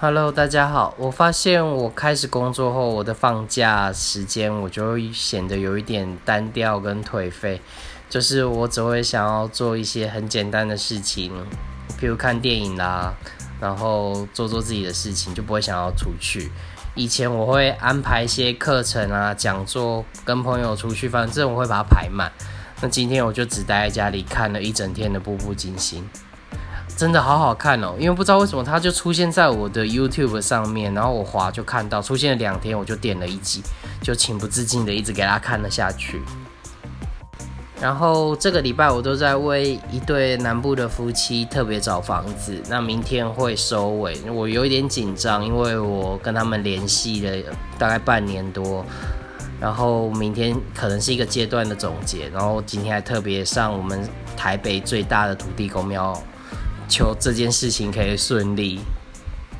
Hello，大家好。我发现我开始工作后，我的放假时间我就会显得有一点单调跟颓废，就是我只会想要做一些很简单的事情，比如看电影啦，然后做做自己的事情，就不会想要出去。以前我会安排一些课程啊、讲座，跟朋友出去，反正我会把它排满。那今天我就只待在家里看了一整天的《步步惊心》。真的好好看哦，因为不知道为什么它就出现在我的 YouTube 上面，然后我滑就看到出现了两天，我就点了一集，就情不自禁的一直给他看了下去。然后这个礼拜我都在为一对南部的夫妻特别找房子，那明天会收尾，我有一点紧张，因为我跟他们联系了大概半年多，然后明天可能是一个阶段的总结，然后今天还特别上我们台北最大的土地公庙。求这件事情可以顺利。